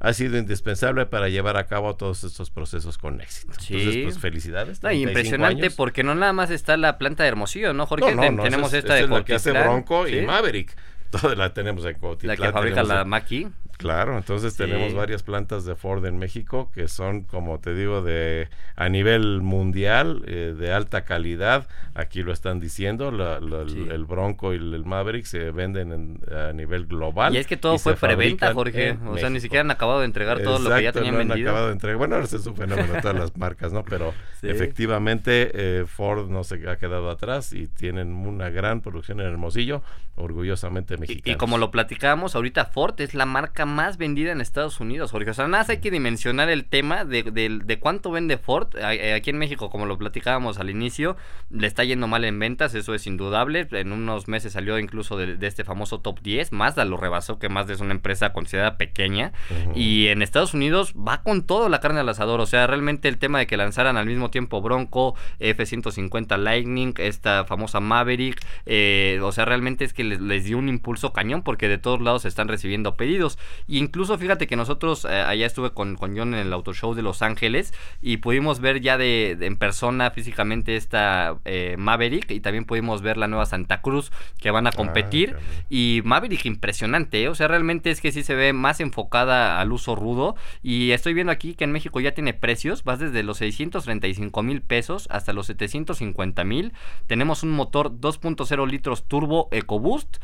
ha sido indispensable para llevar a cabo todos estos procesos con éxito. Sí. Entonces, pues felicidades. impresionante porque no nada más está la planta de Hermosillo, ¿no, Jorge? tenemos esta de es que hace Bronco y Maverick. *laughs* Toda la tenemos en Cotitlán. La que fabrica la Maki. Claro, entonces tenemos varias plantas de Ford en México que son, como te digo, de a nivel mundial, eh, de alta calidad. Aquí lo están diciendo, el, Bronco y el, Maverick se venden a nivel global. Y es que todo fue preventa, Jorge. O sea, ni siquiera han acabado de entregar todo lo que ya tenían no han acabado de entregar. Bueno, ahora es un fenómeno de todas las *laughs* marcas, ¿no? Pero efectivamente eh, Ford no se ha quedado atrás y tienen una gran producción en Hermosillo, orgullosamente Y, como lo platicábamos, ahorita Ford es la marca más vendida en Estados Unidos, Jorge. O sea, nada más hay que dimensionar el tema de, de, cuánto vende Ford. Eh, aquí en México, como lo platicábamos al inicio, le está yendo mal en ventas, eso es indudable. En unos meses salió incluso de, este famoso top 10. Mazda lo rebasó, que Mazda es una empresa considerada pequeña. Y en Estados Unidos va con todo la carne al asador. O sea, realmente el tema de que lanzaran al mismo tiempo Bronco, F-150 Lightning, esta famosa Maverick, eh, o sea, realmente es que les, dio un impulso cañón porque de todos lados se están recibiendo pedidos. Y incluso fíjate que nosotros eh, allá estuve con, con John en el Auto Show de Los Ángeles y pudimos ver ya de, en persona físicamente esta eh, Maverick y también pudimos ver la nueva Santa Cruz que van a ah, competir. y Maverick impresionante, o sea, realmente es que sí se ve más enfocada al uso rudo. Y estoy viendo aquí que en México ya tiene precios, vas desde los 635 mil pesos hasta los 750 mil. Tenemos un motor 2.0 litros turbo EcoBoost,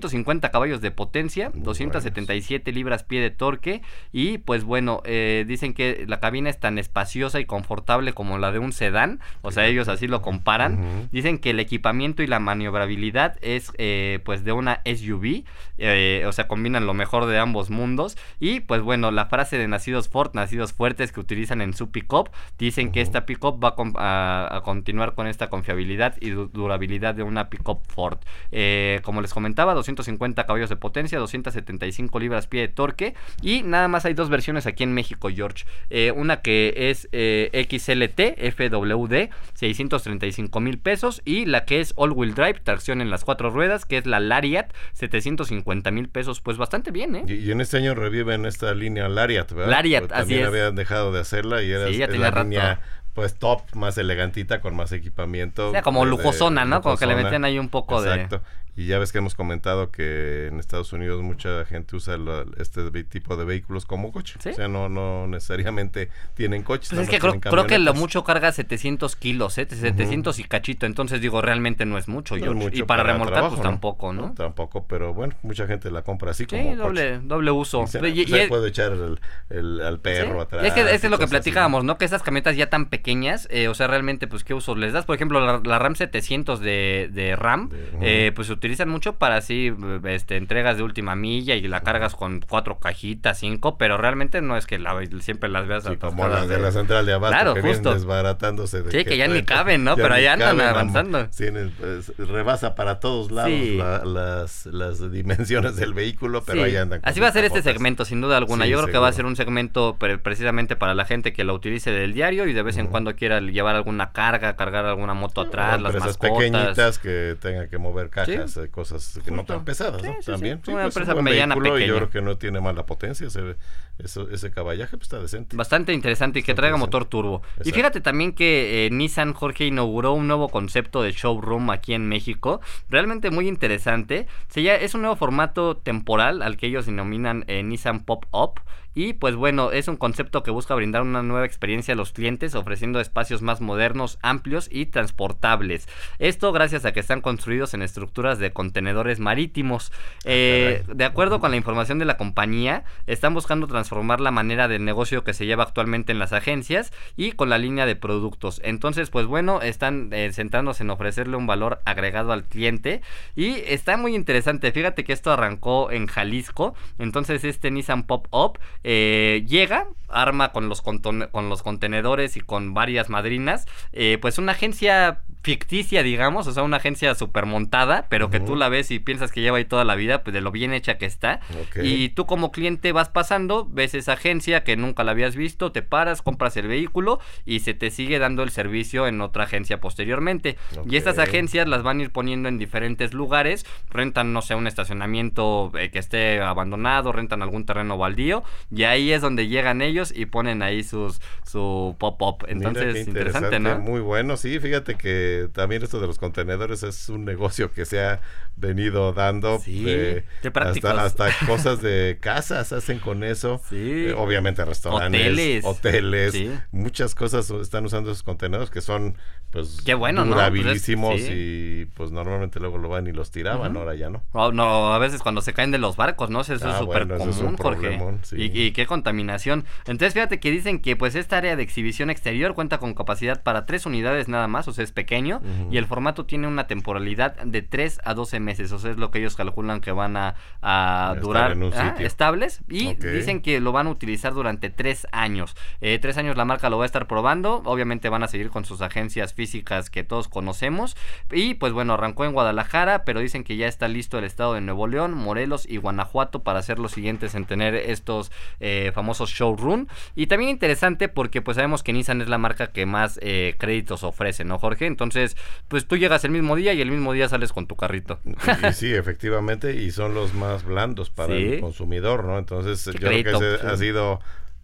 250 caballos de potencia, 277 libras pie de torque. Y pues bueno, eh, dicen que la cabina es tan espaciosa y confortable como la de un sedán, o sea, ellos así lo comparan. Dicen que el equipamiento y la maniobrabilidad es eh, pues de una SUV, eh, o sea, combinan lo mejor de ambos mundos. Y pues bueno, la frase de nacidos Ford, nacidos fuertes que utilizan en su pickup, dicen que esta pickup va a, continuar con esta confiabilidad y durabilidad de una pickup Ford. Como les comentaba, 250 caballos de potencia, 275 libras pie de torque y nada más hay dos versiones aquí en México, George. Eh, una que es eh, XLT FWD, 635 mil pesos y la que es All Wheel Drive, tracción en las cuatro ruedas, que es la Lariat, 750 mil pesos, pues bastante bien, ¿eh? Y, en este año reviven esta línea Lariat, ¿verdad? Lariat, así También habían dejado de hacerla y era la línea pues top, más elegantita, con más equipamiento. O sea, como lujosona, ¿no? Como que le metían ahí un poco de... Exacto. Y ya ves que hemos comentado que en Estados Unidos mucha gente usa este tipo de vehículos como coche. O sea, no, no necesariamente tienen coches. Pues es que creo, que lo mucho carga 700 kilos, ¿eh? 700 y cachito. Entonces digo, realmente no es mucho. y para, remolcar, pues tampoco, ¿no? Tampoco, pero bueno, mucha gente la compra así como sí, doble, doble uso. se, puede echar el, al perro atrás. Es que es lo que platicábamos, ¿no? Que esas camionetas ya tan pequeñas, eh, o sea, realmente, pues, ¿qué uso les das? Por ejemplo, la, RAM 700 de, de RAM, eh, pues, utilizan mucho para así este, entregas de última milla y la cargas con cuatro cajitas, cinco, pero realmente no es que la, siempre las veas sí, como las de, la central de abasto claro, que justo. desbaratándose. De sí, que, ya ni *laughs* caben, ¿no? pero ya andan avanzando. pues, rebasa para todos lados las, las dimensiones del vehículo, pero ahí andan. Así va a ser este segmento, sin duda alguna. Yo creo que va a ser un segmento precisamente para la gente que lo utilice del diario y de vez en cuando quiera llevar alguna carga, cargar alguna moto atrás, las mascotas. pequeñitas que tengan que mover cajas, eh, cosas que no tan pesadas, ¿no? También. una pues, empresa mediana pequeña. Y yo creo que no tiene mala potencia, ese, ese caballaje pues, está decente. Bastante interesante y que traiga motor turbo. Y fíjate también que eh, Nissan Jorge inauguró un nuevo concepto de showroom aquí en México, realmente muy interesante. Se ya, es un nuevo formato temporal al que ellos denominan eh, Nissan Pop-Up y pues bueno, es un concepto que busca brindar una nueva experiencia a los clientes, ofreciendo espacios más modernos, amplios y transportables. Esto gracias a que están construidos en estructuras de contenedores marítimos. Ah, eh, de acuerdo con la información de la compañía, están buscando transformar la manera de negocio que se lleva actualmente en las agencias y con la línea de productos. Entonces, pues bueno, están eh, centrándose en ofrecerle un valor agregado al cliente y está muy interesante. Fíjate que esto arrancó en Jalisco. Entonces, este Nissan Pop-Up eh, llega, arma con los, con los contenedores y con varias madrinas, eh, pues una agencia ficticia, digamos, o sea, una agencia super montada, pero que tú la ves y piensas que lleva ahí toda la vida, pues de lo bien hecha que está. Y tú como cliente vas pasando, ves esa agencia que nunca la habías visto, te paras, compras el vehículo y se te sigue dando el servicio en otra agencia posteriormente. Y estas agencias las van a ir poniendo en diferentes lugares, rentan, no sé, un estacionamiento eh, que esté abandonado, rentan algún terreno baldío y ahí es donde llegan ellos y ponen ahí sus su pop-up. Entonces, interesante, ¿no? Muy bueno, sí, fíjate que también esto de los contenedores es un negocio que se ha venido dando. Sí, eh, hasta, hasta, *laughs* cosas de casas hacen con eso. Sí. Eh, obviamente restaurantes, hoteles, muchas cosas están usando esos contenedores que son pues Qué bueno, durabilísimos pues y pues normalmente luego lo van y los tiraban, ahora ya no. Oh, no, a veces cuando se caen de los barcos, ¿no? Eso es ah, súper común, Jorge. Y, y, qué contaminación. Entonces fíjate que dicen que pues esta área de exhibición exterior cuenta con capacidad para tres unidades nada más, o sea, es pequeño y el formato tiene una temporalidad de 3 a 12 meses, o sea, es lo que ellos calculan que van a, durar ah, estables y dicen que lo van a utilizar durante tres años. Eh, tres años la marca lo va a estar probando, obviamente van a seguir con sus agencias físicas que todos conocemos. Y pues bueno, arrancó en Guadalajara, pero dicen que ya está listo el estado de Nuevo León, Morelos y Guanajuato para ser los siguientes en tener estos eh, famosos showroom. Y también interesante porque pues sabemos que Nissan es la marca que más eh, créditos ofrece, ¿no, Jorge? Entonces, pues tú llegas el mismo día y el mismo día sales con tu carrito. Y, sí, efectivamente, y son los más blandos para el consumidor, ¿no? Entonces, yo creo que ha sido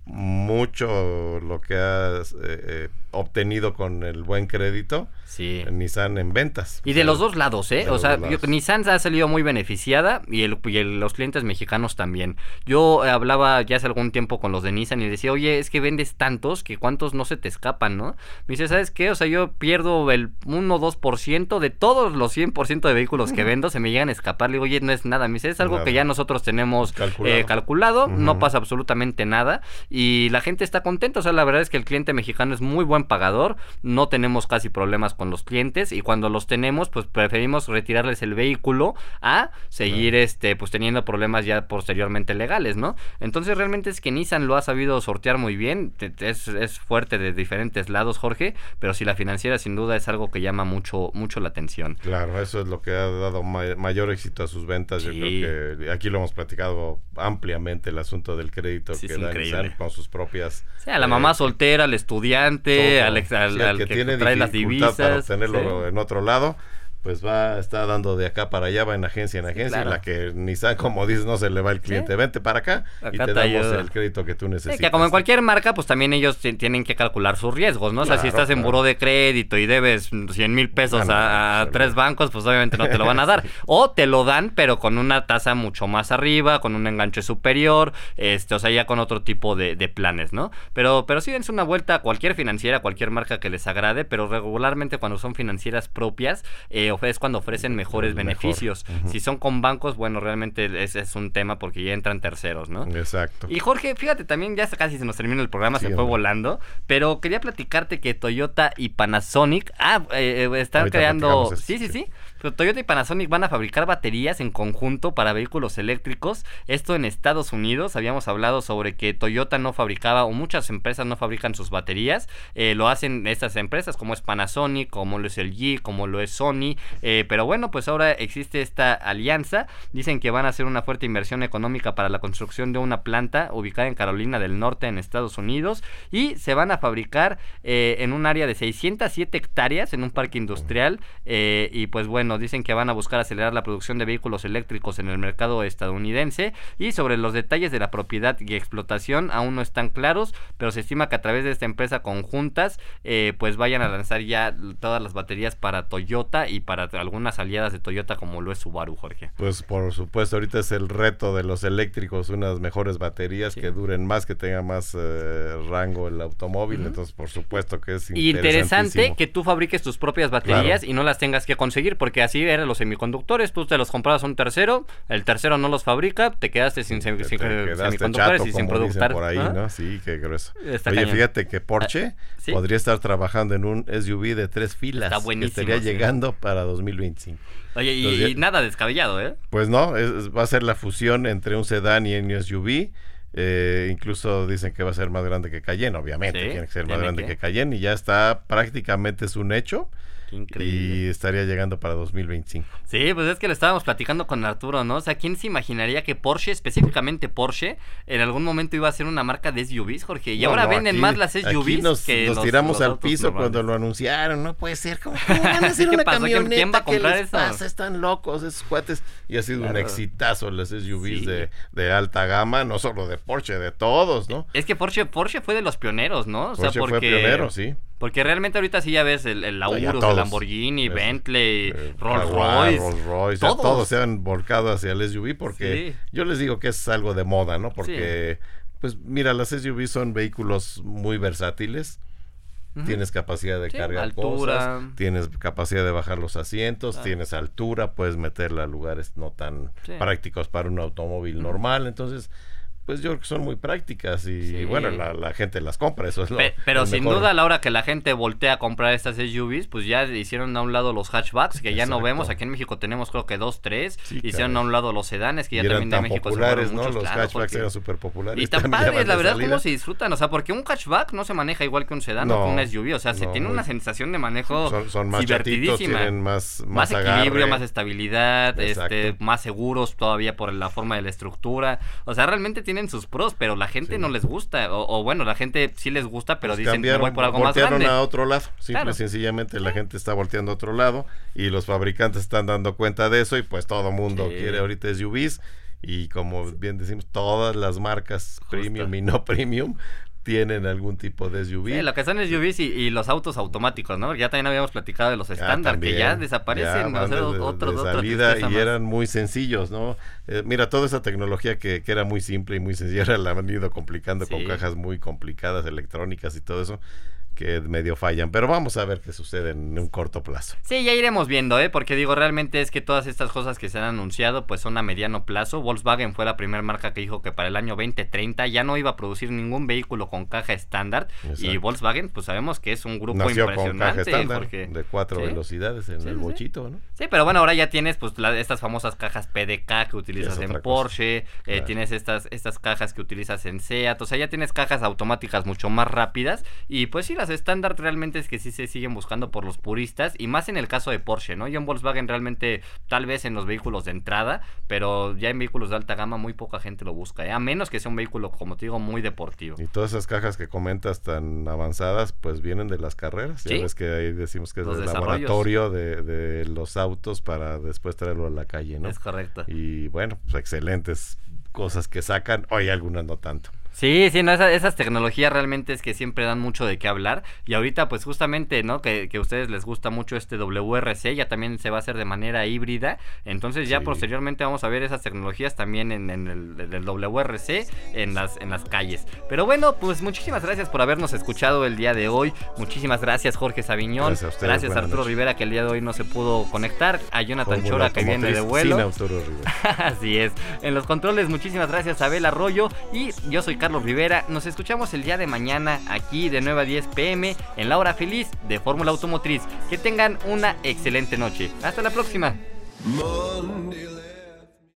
mucho lo que has eh, eh, obtenido con el buen crédito sí. Nissan en ventas. Y de los dos lados, ¿eh? o sea, Nissan ha salido muy beneficiada y, el, los clientes mexicanos también. Yo hablaba ya hace algún tiempo con los de Nissan y decía, oye, es que vendes tantos que cuántos no se te escapan, ¿no? Me dice, ¿sabes qué? O sea, yo pierdo el 1 o 2% de todos los 100% de vehículos que vendo, se me llegan a escapar. Le digo, oye, no es nada. Me dice, es algo que ya nosotros tenemos calculado, eh, no pasa absolutamente nada y la gente está contenta. O sea, la verdad es que el cliente mexicano es muy buen pagador, no tenemos casi problemas con los clientes y cuando los tenemos, pues preferimos retirarles el vehículo a seguir este pues teniendo problemas ya posteriormente legales, ¿no? Entonces realmente es que Nissan lo ha sabido sortear muy bien, es, es fuerte de diferentes lados, Jorge, pero si la financiera sin duda es algo que llama mucho mucho la atención. Claro, eso es lo que ha dado mayor éxito a sus ventas. Yo creo que aquí lo hemos platicado ampliamente el asunto del crédito que da Nissan con sus propias. Sí, a la mamá eh, soltera, al estudiante, al, al, que, trae las divisas. Para tenerlo en otro lado pues va, está dando de acá para allá, va en agencia en agencia, en la que ni sabe como dices, no se le va el cliente, vente para acá, y te damos el crédito que tú necesitas. que como en cualquier marca, pues también ellos tienen que calcular sus riesgos, ¿no? o sea, si estás en buró de crédito y debes 100 mil pesos a, tres bancos, pues obviamente no te lo van a dar. *laughs* O te lo dan, pero con una tasa mucho más arriba, con un enganche superior, este, o sea, ya con otro tipo de, planes, ¿no? Pero, pero sí dense una vuelta a cualquier financiera, cualquier marca que les agrade, pero regularmente cuando son financieras propias, eh, es cuando ofrecen mejores beneficios. Si son con bancos, bueno, realmente ese es un tema porque ya entran terceros, ¿no? Exacto. Y Jorge, fíjate, también ya casi se nos termina el programa, se fue volando, pero quería platicarte que Toyota y Panasonic, ah, eh, eh, están creando... Sí, sí, sí. Toyota y Panasonic van a fabricar baterías en conjunto para vehículos eléctricos. Esto en Estados Unidos. Habíamos hablado sobre que Toyota no fabricaba o muchas empresas no fabrican sus baterías. Eh, lo hacen estas empresas como es Panasonic, como lo es el G, como lo es Sony. Eh, pero bueno, pues ahora existe esta alianza. Dicen que van a hacer una fuerte inversión económica para la construcción de una planta ubicada en Carolina del Norte en Estados Unidos. Y se van a fabricar eh, en un área de 607 hectáreas en un parque industrial. y pues bueno, dicen que van a buscar acelerar la producción de vehículos eléctricos en el mercado estadounidense y sobre los detalles de la propiedad y explotación aún no están claros, pero se estima que a través de esta empresa conjuntas eh, pues vayan a lanzar ya todas las baterías para Toyota y para algunas aliadas de Toyota como lo es Subaru, Jorge. Pues por supuesto, ahorita es el reto de los eléctricos, unas mejores baterías que duren más, que tengan más eh, rango el automóvil, entonces por supuesto que es interesante que tú fabriques tus propias baterías y no las tengas que conseguir porque así eran los semiconductores, tú te los comprabas a un tercero, el tercero no los fabrica, te quedaste sin, semiconductores y sin productor. Por ahí, ¿no? Sí, qué grueso. Oye, fíjate que Porsche ah, podría estar trabajando en un SUV de tres filas que estaría llegando para 2025. Oye, y, nada descabellado, ¿eh? Pues no, va a ser la fusión entre un sedán y un SUV. Eh, incluso dicen que va a ser más grande que Cayenne, obviamente. tiene que ser más grande que Cayenne y ya está prácticamente es un hecho. Y estaría llegando para 2025. Sí, pues es que lo estábamos platicando con Arturo, ¿no? O sea, ¿quién se imaginaría que Porsche, específicamente Porsche, en algún momento iba a ser una marca de SUVs, Jorge? Y ahora venden más las SUVs nos, que nos tiramos al piso cuando lo anunciaron. No puede ser. ¿Cómo, *laughs* van a hacer una camioneta? ¿Quién va a comprar eso? Están locos esos cuates. Y ha sido un exitazo las SUVs de, de, alta gama, no solo de Porsche, de todos, ¿no? Es que Porsche, Porsche fue de los pioneros, ¿no? O sea, porque... fue pionero, sí. Porque realmente ahorita sí ya ves el, el Laurus, el Lamborghini, Bentley, eh, Rolls Royce. Rolls Royce, todos. todos. se han volcado hacia el SUV porque yo les digo que es algo de moda, ¿no? Porque, pues mira, las SUV son vehículos muy versátiles. Tienes capacidad de cargar cosas, tienes capacidad de bajar los asientos, tienes altura, puedes meterla a lugares no tan prácticos para un automóvil normal. Entonces, pues yo creo que son muy prácticas y bueno, la, gente las compra, eso es lo Pero sin duda a la hora que la gente voltea a comprar estas SUVs, pues ya hicieron a un lado los hatchbacks, que ya no vemos, aquí en México tenemos creo que dos, tres, hicieron a un lado los sedanes, que ya también de México populares, ¿no? los hatchbacks eran súper populares. Y tan *laughs* padres, la verdad, cómo se disfrutan, o sea, porque un hatchback no se maneja igual que un sedán o que un SUV, o sea, se tiene una sensación de manejo son, son más divertidísima. más, más, equilibrio, más estabilidad, este, más seguros todavía por la forma de la estructura, o sea, realmente tienen sus pros, pero la gente no les gusta. O, bueno, la gente sí les gusta, pero pues dicen que voy por algo más grande. a otro lado. Simple y sencillamente la gente está volteando a otro lado y los fabricantes están dando cuenta de eso y pues todo mundo quiere ahorita SUVs y como bien decimos, todas las marcas premium y no *laughs* premium tienen algún tipo de SUV. Sí, lo que son SUVs y, y los autos automáticos, ¿no? Ya también habíamos platicado de los estándar, que ya desaparecen, ya de, otros, salida y eran muy sencillos, ¿no? Eh, mira, toda esa tecnología que, que, era muy simple y muy sencilla, *laughs* la han ido complicando con cajas muy complicadas, electrónicas y todo eso que medio fallan. Pero vamos a ver qué sucede en un corto plazo. Sí, ya iremos viendo, ¿eh? Porque digo, realmente es que todas estas cosas que se han anunciado, pues son a mediano plazo. Volkswagen fue la primera marca que dijo que para el año 2030 ya no iba a producir ningún vehículo con caja estándar. Y Volkswagen, pues sabemos que es un grupo impresionante. de cuatro velocidades en el bochito, ¿no? Sí, pero bueno, ahora ya tienes pues estas famosas cajas PDK que utilizas en Porsche, eh, tienes estas, estas cajas que utilizas en SEAT, o sea, ya tienes cajas automáticas mucho más rápidas y pues sí, estándar realmente es que sí se siguen buscando por los puristas y más en el caso de Porsche, ¿no? Yo en Volkswagen realmente tal vez en los vehículos de entrada, pero ya en vehículos de alta gama muy poca gente lo busca, ¿eh? a menos que sea un vehículo, como te digo, muy deportivo. Y todas esas cajas que comentas tan avanzadas, pues vienen de las carreras. ¿Sí? Ya ves que ahí decimos que es el laboratorio de, de los autos para después traerlo a la calle, ¿no? Es correcto. Y bueno, pues excelentes cosas que sacan, hoy algunas no tanto. Sí, sí, no, esas tecnologías realmente es que siempre dan mucho de qué hablar. Y ahorita, pues justamente, ¿no? Que, que a ustedes les gusta mucho este WRC, ya también se va a hacer de manera híbrida. Entonces, ya posteriormente vamos a ver esas tecnologías también en, el, WRC, en las, en las calles. Pero bueno, pues muchísimas gracias por habernos escuchado el día de hoy. Muchísimas gracias, Jorge Sabiñón. Gracias, a, Arturo Rivera, que el día de hoy no se pudo conectar. A Jonathan Chora, que viene de vuelo. *laughs* Así es. En los controles, muchísimas gracias, Abel Arroyo. Y yo soy Carlos Rivera. Nos escuchamos el día de mañana aquí de 9 a 10 pm en la hora feliz de Fórmula Automotriz. Que tengan una excelente noche. Hasta la próxima.